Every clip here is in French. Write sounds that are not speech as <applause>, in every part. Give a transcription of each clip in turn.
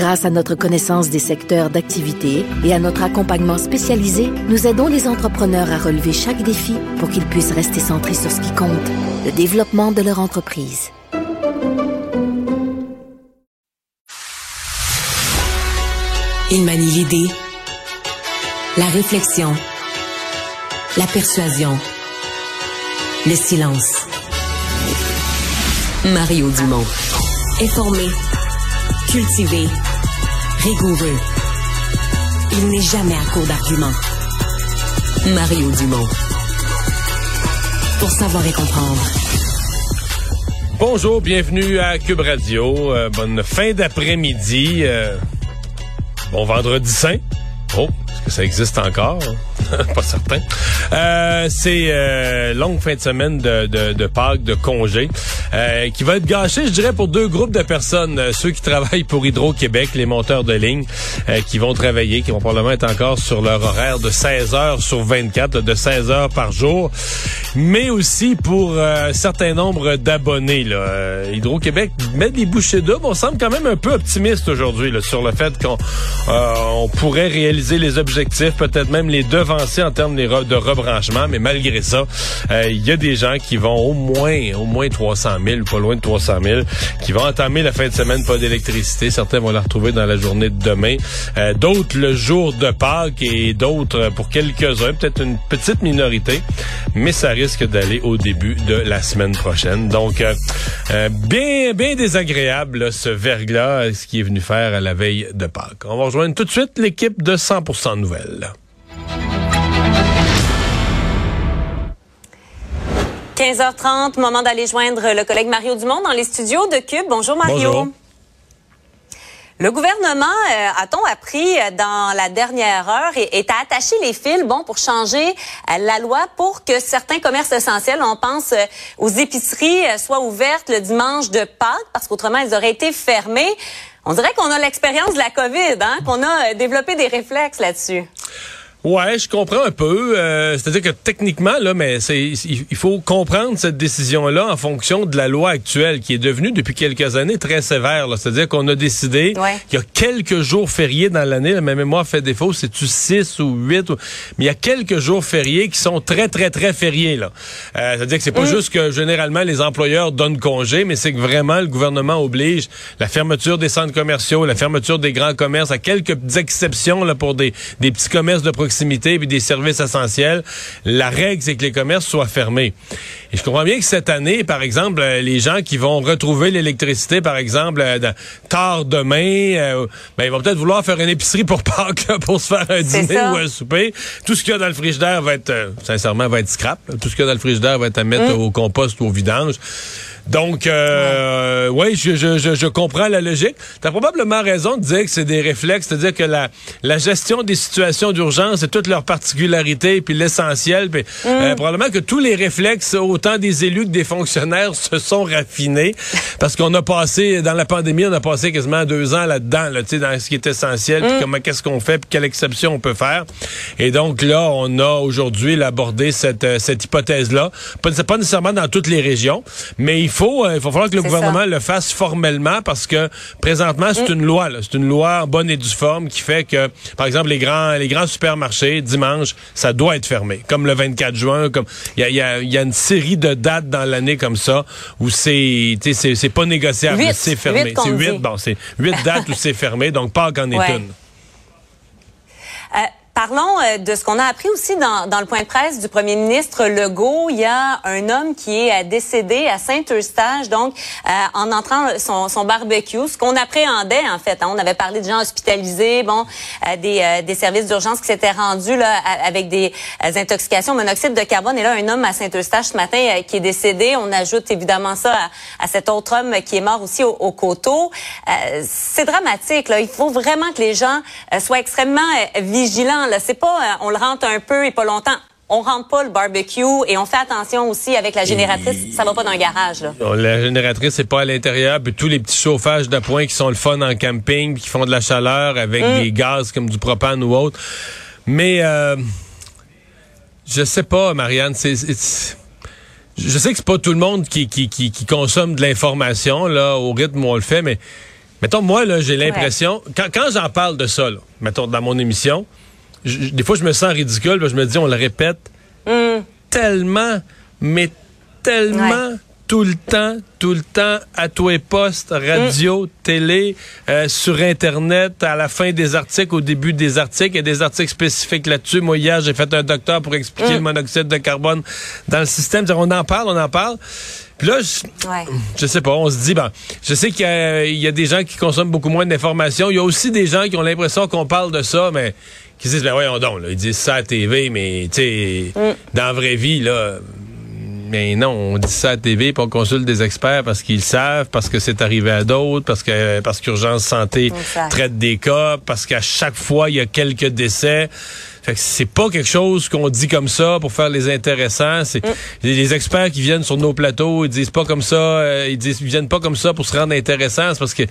Grâce à notre connaissance des secteurs d'activité et à notre accompagnement spécialisé, nous aidons les entrepreneurs à relever chaque défi pour qu'ils puissent rester centrés sur ce qui compte, le développement de leur entreprise. Il manie l'idée, la réflexion, la persuasion, le silence. Mario Dumont. Informé, cultivé, rigoureux. Il n'est jamais à court d'arguments. Mario Dumont. Pour savoir et comprendre. Bonjour, bienvenue à Cube Radio. Euh, bonne fin d'après-midi. euh, bon vendredi saint. Ça existe encore? <laughs> Pas certain. Euh, c'est euh, longue fin de semaine de, de, de Pâques, de congé, euh, qui va être gâchée, je dirais, pour deux groupes de personnes. Euh, ceux qui travaillent pour Hydro-Québec, les monteurs de ligne, euh, qui vont travailler, qui vont probablement être encore sur leur horaire de 16 heures sur 24, de 16 heures par jour. Mais aussi pour euh, un certain nombre d'abonnés. Euh, Hydro-Québec met des bouchées doubles. On semble quand même un peu optimiste aujourd'hui sur le fait qu'on euh, on pourrait réaliser les objectifs, peut-être même les devancer en termes de re- de rebranchement. Mais malgré ça, euh, il y a des gens qui vont au moins, au moins 300 000, pas loin de 300 000, qui vont entamer la fin de semaine pas d'électricité. Certains vont la retrouver dans la journée de demain. Euh, d'autres le jour de Pâques et d'autres pour quelques-uns, peut-être une petite minorité, mais ça risque d'aller au début de la semaine prochaine. Donc, euh, bien, bien désagréable là, ce verglas, ce qui est venu faire à la veille de Pâques. On va rejoindre tout de suite l'équipe de 100% Nouvelles. 15h30, moment d'aller joindre le collègue Mario Dumont dans les studios de Cube. Bonjour Mario. Bonjour. Le gouvernement, euh, a-t-on appris dans la dernière heure, est, est à attacher les fils, bon, pour changer euh, la loi pour que certains commerces essentiels, on pense euh, aux épiceries, soient ouvertes le dimanche de Pâques, parce qu'autrement, elles auraient été fermées. On dirait qu'on a l'expérience de la COVID, hein, qu'on a euh, développé des réflexes là-dessus. Ouais, je comprends un peu. Euh, C'est-à-dire que techniquement, là, mais c'est il faut comprendre cette décision-là en fonction de la loi actuelle qui est devenue depuis quelques années très sévère. C'est-à-dire qu'on a décidé Ouais. qu'il y a quelques jours fériés dans l'année. Ma mémoire fait défaut, c'est-tu 6 ou 8? ou- Mais il y a quelques jours fériés qui sont très, très, très fériés. là. Euh, C'est-à-dire que c'est pas juste que généralement les employeurs donnent congé, mais c'est que vraiment le gouvernement oblige la fermeture des centres commerciaux, la fermeture des grands commerces, à quelques exceptions là, pour des, des petits commerces de proximité puis des services essentiels. La règle, c'est que les commerces soient fermés. Et je comprends bien que cette année, par exemple, euh, les gens qui vont retrouver l'électricité, par exemple, euh, tard demain, euh, ben, ils vont peut-être vouloir faire une épicerie pour <laughs> Pâques, là, pour se faire un dîner ça. ou un souper. Tout ce qu'il y a dans le frigidaire va être, euh, sincèrement, va être scrap. là. Tout ce qu'il y a dans le frigidaire va être à mettre au compost ou au vidange. Donc, euh, oui, je, je, je, je comprends la logique. Tu as probablement raison de dire que c'est des réflexes, c'est-à-dire que la, la gestion des situations d'urgence et toutes leurs particularités, puis l'essentiel, puis euh, probablement que tous les réflexes, autant des élus que des fonctionnaires, se sont raffinés parce qu'on a passé, dans la pandémie, on a passé quasiment deux ans là-dedans, là, tu sais, dans ce qui est essentiel, puis comment qu'est-ce qu'on fait, puis quelle exception on peut faire. Et donc là, on a aujourd'hui abordé cette, euh, cette hypothèse-là. Pas, c'est pas nécessairement dans toutes les régions, mais il faut, euh, il faut falloir que le gouvernement ça. le fasse formellement parce que présentement, c'est une loi. C'est une loi en bonne et due forme qui fait que, par exemple, les grands, les grands supermarchés, dimanche, ça doit être fermé. Comme le 24 juin, comme il y a, il y a- il y a une série de dates dans l'année comme ça où c'est, c'est, pas négociable, c'est fermé. C'est huit, bon, c'est huit dates où c'est fermé, donc pas qu'en <laughs> est Ouais. une. Euh, Parlons euh, de ce qu'on a appris aussi dans, dans le point de presse du premier ministre Legault. Il y a un homme qui est euh, décédé à Saint-Eustache, donc euh, en entrant son, son barbecue, ce qu'on appréhendait en fait. hein. On avait parlé de gens hospitalisés, bon, euh, des, euh, des services d'urgence qui s'étaient rendus là avec des euh, intoxications au monoxyde de carbone. Et là, un homme à Saint-Eustache ce matin euh, qui est décédé. On ajoute évidemment ça à, à cet autre homme qui est mort aussi au, au coteau. Euh, C'est dramatique. Là. Il faut vraiment que les gens euh, soient extrêmement euh, vigilants là, c'est pas euh, on le rentre un peu et pas longtemps. On rentre pas le barbecue et on fait attention aussi avec la génératrice. Ça va pas dans le garage là. La génératrice, c'est pas à l'intérieur. Puis tous les petits chauffages d'appoint qui sont le fun en camping, qui font de la chaleur avec Mm. des gaz comme du propane ou autre. Mais euh, je sais pas, Marianne. C'est, je sais que c'est pas tout le monde qui, qui, qui, qui consomme de l'information là au rythme où on le fait, mais mettons moi là, j'ai l'impression quand, quand j'en parle de ça, là, mettons dans mon émission, je- des fois je me sens ridicule, parce que je me dis on le répète tellement, mais tellement Ouais. tout le temps, tout le temps, à tous les postes, radio, télé, euh, sur Internet, à la fin des articles, au début des articles. Il y a des articles spécifiques là-dessus. Moi, hier, j'ai fait un docteur pour expliquer le monoxyde de carbone dans le système. On en parle, on en parle. Puis là, je, Ouais. je sais pas, on se dit, ben, je sais qu'il y, y a des gens qui consomment beaucoup moins d'informations. Il y a aussi des gens qui ont l'impression qu'on parle de ça, mais qui se disent, ben voyons donc, là, ils disent ça à TV, mais tu sais, dans la vraie vie, là, mais non, on dit ça à TV, puis on consulte des experts parce qu'ils savent, parce que c'est arrivé à d'autres, parce que parce qu'urgence santé traite des cas, parce qu'à chaque fois il y a quelques décès. Fait que c'est pas quelque chose qu'on dit comme ça pour faire les intéressants. C'est les, les experts qui viennent sur nos plateaux, ils disent pas comme ça, euh, ils disent ils viennent pas comme ça pour se rendre intéressants, c'est parce que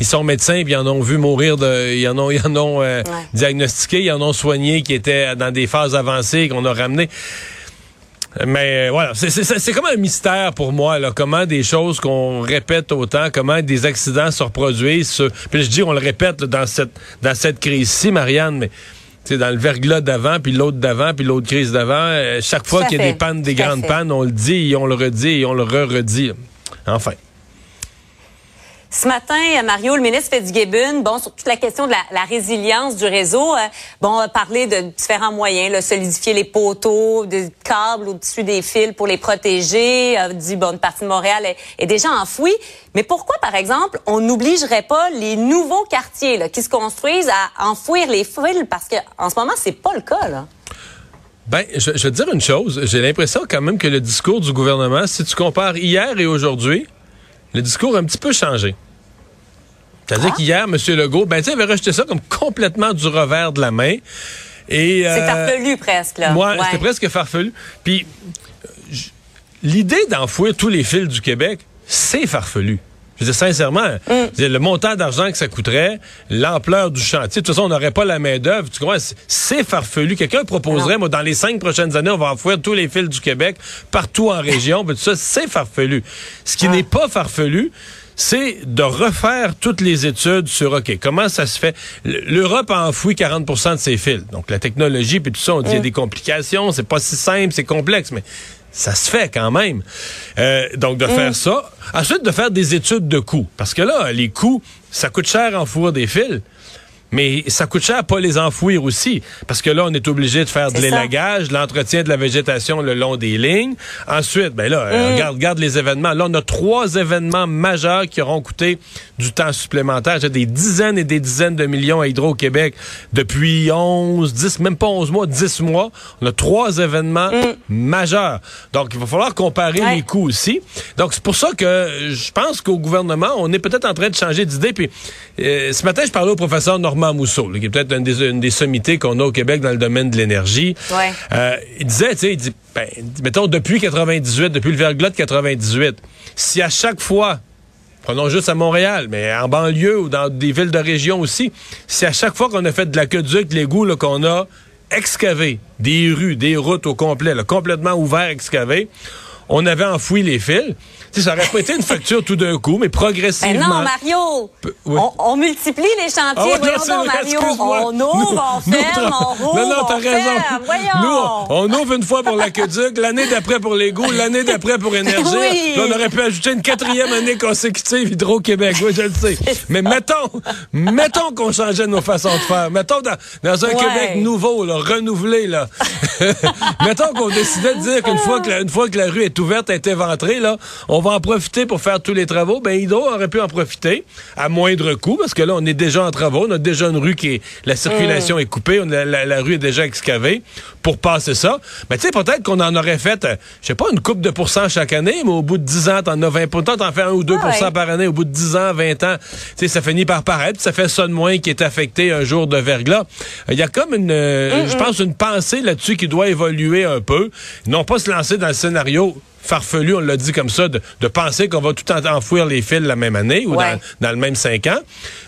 ils sont médecins puis ils en ont vu mourir de ils en ont <laughs> ils en ont euh, Ouais. diagnostiqué, ils en ont soigné qui étaient dans des phases avancées qu'on a ramené. Mais euh, voilà, c'est- c'est c'est comme un mystère pour moi, là, comment des choses qu'on répète autant, comment des accidents se reproduisent. se- Puis je dis, on le répète là, dans cette dans cette crise-ci, Marianne, mais sais, dans le verglas d'avant, puis l'autre d'avant, puis l'autre crise d'avant, euh, chaque fois qu'il y a fait, des pannes, des tout grandes pannes, on le dit, et on le redit, et on le re-redit. Enfin. Ce matin, euh, Mario, le ministre Fitzgibbon, bon, sur toute la question de la, résilience du réseau, euh, bon, a parlé de différents moyens, solidifier les poteaux, des câbles au-dessus des fils pour les protéger, a dit, bon, une partie de Montréal est, déjà enfouie. Mais pourquoi, par exemple, on n'obligerait pas les nouveaux quartiers qui se construisent à enfouir les fils? Parce que en ce moment, c'est pas le cas, là. Ben, je, je vais te dire une chose. J'ai l'impression quand même que le discours du gouvernement, si tu compares hier et aujourd'hui, le discours a un petit peu changé. C'est-à-dire Ah. qu'hier, M. Legault, ben, avait rejeté ça comme complètement du revers de la main. Et, C'est euh, farfelu presque, là. Moi, Ouais. c'était presque farfelu. Puis, j- l'idée d'enfouir tous les fils du Québec, c'est farfelu. Je veux dire, sincèrement, Mm. dire, le montant d'argent que ça coûterait, l'ampleur du chantier, de toute façon, on n'aurait pas la main-d'œuvre. Tu comprends? C'est- farfelu. Quelqu'un proposerait, moi, dans les cinq prochaines années, on va enfouir tous les fils du Québec, partout en région. Puis tout ça, c'est farfelu. Ce qui n'est pas farfelu, c'est de refaire toutes les études sur, OK, comment ça se fait? L'Europe a enfoui 40% de ses fils. Donc, la technologie, puis tout ça, on dit, il y a des complications, c'est pas si simple, c'est complexe, mais ça se fait quand même. Euh, donc, de faire ça. Ensuite, de faire des études de coûts. Parce que là, les coûts, ça coûte cher enfouir des fils. Mais ça coûte cher à pas les enfouir aussi. Parce que là, on est obligé de faire de l'élagage, l'entretien de la végétation le long des lignes. Ensuite, ben là, euh, regarde, regarde les événements. Là, on a trois événements majeurs qui auront coûté du temps supplémentaire. J'ai des dizaines et des dizaines de millions à Hydro-Québec depuis 11, 10, même pas 11 mois, 10 mois. On a trois événements majeurs. Donc, il va falloir comparer Ouais. les coûts aussi. Donc, c'est pour ça que je pense qu'au gouvernement, on est peut-être en train de changer d'idée. Puis, euh, ce matin, je parlais au professeur Normand Mousseau, là, qui est peut-être une des, une des sommités qu'on a au Québec dans le domaine de l'énergie. Ouais. Euh, il disait, tu sais, il dit, ben, mettons, depuis 98, depuis le verglas de 98, si à chaque fois, prenons juste à Montréal, mais en banlieue ou dans des villes de région aussi, si à chaque fois qu'on a fait de l'aqueduc, l'égout, qu'on a excavé des rues, des routes au complet, là, complètement ouvert, excavé, on avait enfoui les fils. Ça aurait pas été une facture tout d'un coup, mais Ben progressivement. non, Mario! oui. On, on multiplie les chantiers. Ah ouais, voyons donc, Mario. On ouvre, on ferme, on rouvre, Non, non, t'as on raison. ferme. Voyons. Nous, on ouvre une fois pour l'aqueduc, l'année d'après pour l'égout, l'année d'après pour <laughs> énergie. Oui. On aurait pu ajouter une quatrième année consécutive Hydro-Québec. Oui, je le sais. <laughs> Mais mettons, mettons qu'on changeait nos façons de faire. Mettons dans, dans un Ouais. Québec nouveau, là, renouvelé, là. <laughs> mettons qu'on décidait de dire qu'une fois que la, une fois que la rue est ouverte, est éventrée, là, on va en profiter pour faire tous les travaux. Ben, Hydro aurait pu en profiter à moindre coût, parce que là, on est déjà en travaux. On a déjà une rue qui est, la circulation Mm. est coupée, on a- la, la rue est déjà excavée pour passer ça. Mais tu sais, peut-être qu'on en aurait fait, euh, je sais pas, une coupe de pourcents chaque année, mais au bout de 10 ans, t'en as 20 Peut-être t'en fais un ou 2 Ah ouais. par année. Au bout de 10 ans, 20 ans, tu sais, ça finit par paraître. Ça fait ça de moins qui est affecté un jour de verglas. Il y a comme une, euh, je pense, une pensée là-dessus qui doit évoluer un peu. Non pas se lancer dans le scénario farfelu, on l'a dit comme ça, de, de penser qu'on va tout en- enfouir les fils la même année ou Ouais. dans, dans le même cinq ans,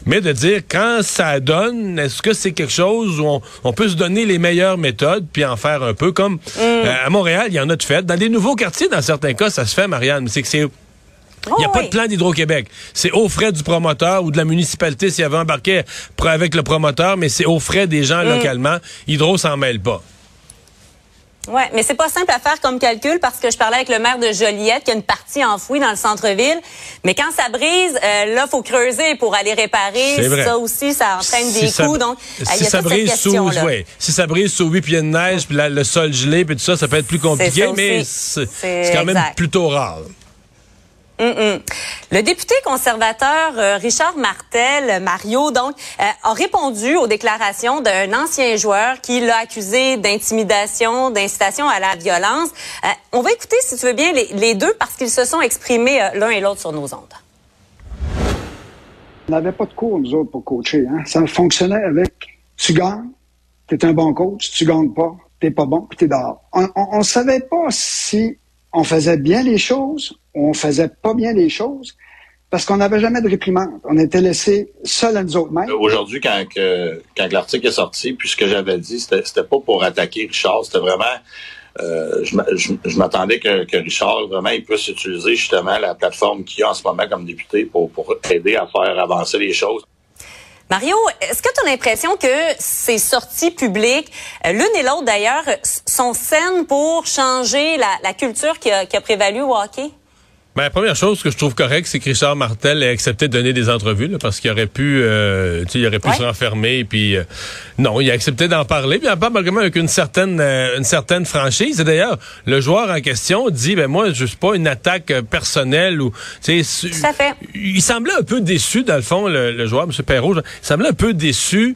mais de dire quand ça donne, est-ce que c'est quelque chose où on, on peut se donner les meilleures méthodes puis en faire un peu comme euh, à Montréal, il y en a de fait. Dans des nouveaux quartiers, dans certains cas, ça se fait, Marianne, mais c'est que c'est il n'y a Oh, pas oui. de plan d'Hydro-Québec. C'est aux frais du promoteur ou de la municipalité s'il y avait embarqué avec le promoteur, mais c'est aux frais des gens localement. Hydro s'en mêle pas. Oui, mais c'est pas simple à faire comme calcul parce que je parlais avec le maire de Joliette qui a une partie enfouie dans le centre-ville. Mais quand ça brise, euh, là, faut creuser pour aller réparer. Ça aussi, ça entraîne Si des ça- coûts. Donc, euh, si y a ça brise sous, ouais, si ça brise sous 8 pieds de neige, puis le sol gelé, puis tout ça, ça peut être plus compliqué, mais c'est quand même plutôt rare. Le député conservateur euh, Richard Martel, euh, Mario, donc, euh, a répondu aux déclarations d'un ancien joueur qui l'a accusé d'intimidation, d'incitation à la violence. On va écouter, si tu veux bien, les, deux parce qu'ils se sont exprimés l'un et l'autre sur nos ondes. On n'avait pas de cours, nous autres, pour coacher. Hein? Ça fonctionnait avec tu gagnes, t'es un bon coach, tu gagnes pas, t'es pas bon, puis t'es dehors. On ne savait pas si on faisait bien les choses on faisait pas bien les choses parce qu'on n'avait jamais de réprimande. On était laissés seuls à nous autres mêmes. Aujourd'hui, quand, que- quand l'article est sorti, puis ce que j'avais dit, c'était c'était pas pour attaquer Richard, c'était vraiment... euh, je m'a- je je m'attendais que, que Richard, vraiment, il puisse utiliser justement la plateforme qu'il a en ce moment comme député pour, pour aider à faire avancer les choses. Mario, est-ce que tu as l'impression que ces sorties publiques, euh, l'une et l'autre d'ailleurs, sont saines pour changer la, la culture qui a, qui a prévalu au hockey? Ben, la première chose que je trouve correcte, c'est que Richard Martel ait accepté de donner des entrevues, là, parce qu'il aurait pu, euh, il aurait pu Ouais. se renfermer, puis euh, non, il a accepté d'en parler, puis il en parle malgré avec une certaine, euh, une certaine franchise. Et d'ailleurs, le joueur en question dit, ben moi, je suis pas une attaque euh, personnelle ou, tu sais, il semblait un peu déçu dans le fond, le, le joueur, M. Perrault, il semblait un peu déçu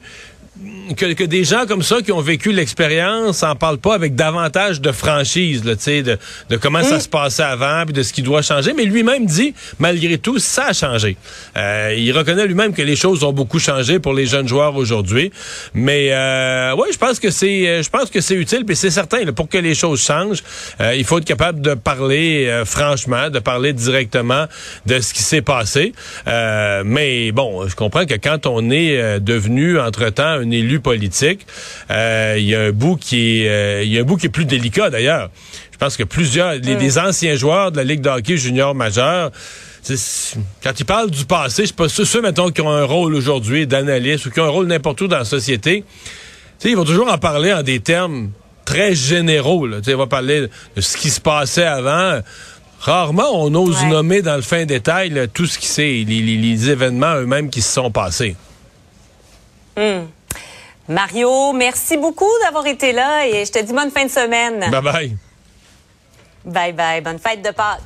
que, que des gens comme ça qui ont vécu l'expérience en parlent pas avec davantage de franchise, là, de, de comment ça se passait avant, puis de ce qui doit changer. Mais lui-même dit, malgré tout, ça a changé. Euh, il reconnaît lui-même que les choses ont beaucoup changé pour les jeunes joueurs aujourd'hui. Mais euh, ouais, je pense que c'est, euh, je pense que c'est utile, puis c'est certain, là, pour que les choses changent, euh, il faut être capable de parler franchement, de parler directement de ce qui s'est passé. Mais bon, je comprends que quand on est devenu entre-temps un élu politique, euh, il y a un bout qui est, euh, il y a un bout qui est plus délicat d'ailleurs. Je pense que plusieurs, les, anciens joueurs de la Ligue de hockey junior majeur, c'est- quand ils parlent du passé, je sais pas ceux, ceux, mettons, qui ont un rôle aujourd'hui d'analyste ou qui ont un rôle n'importe où dans la société, ils vont toujours en parler en des termes très généraux. Là. Ils vont parler de ce qui se passait avant. Rarement on ose Ouais. nommer dans le fin détail là, tout ce qui s'est, les, les- les événements eux-mêmes qui se sont passés. Mario, merci beaucoup d'avoir été là et je te dis bonne fin de semaine. Bye bye. Bye bye. Bonne fête de Pâques.